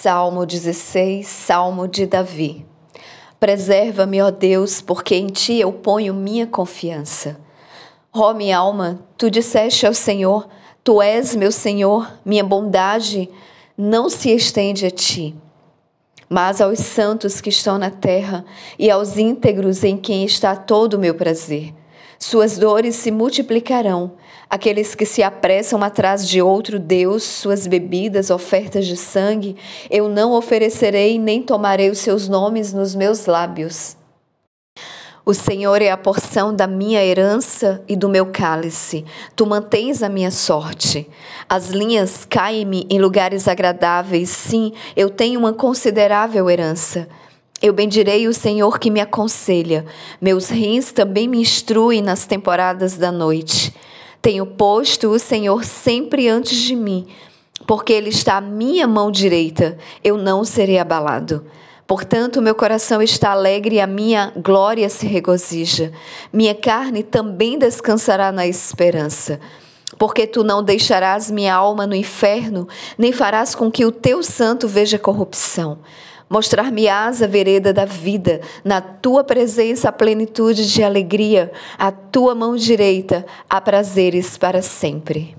Salmo 16, Salmo de Davi. Preserva-me, ó Deus, porque em ti eu ponho minha confiança. Ó minha alma, tu disseste ao Senhor: Tu és meu Senhor, minha bondade não se estende a ti, mas aos santos que estão na terra e aos íntegros em quem está todo o meu prazer. Suas dores se multiplicarão. Aqueles que se apressam atrás de outro Deus, suas bebidas, ofertas de sangue, eu não oferecerei nem tomarei os seus nomes nos meus lábios. O Senhor é a porção da minha herança e do meu cálice. Tu mantens a minha sorte. As linhas caem-me em lugares agradáveis. Sim, eu tenho uma considerável herança. Eu bendirei o Senhor que me aconselha. Meus rins também me instruem nas temporadas da noite. Tenho posto o Senhor sempre antes de mim, porque Ele está à minha mão direita. Eu não serei abalado. Portanto, meu coração está alegre e a minha glória se regozija. Minha carne também descansará na esperança. Porque tu não deixarás minha alma no inferno, nem farás com que o teu santo veja corrupção. Mostrar-me-ás a vereda da vida, na tua presença a plenitude de alegria, a tua mão direita há prazeres para sempre.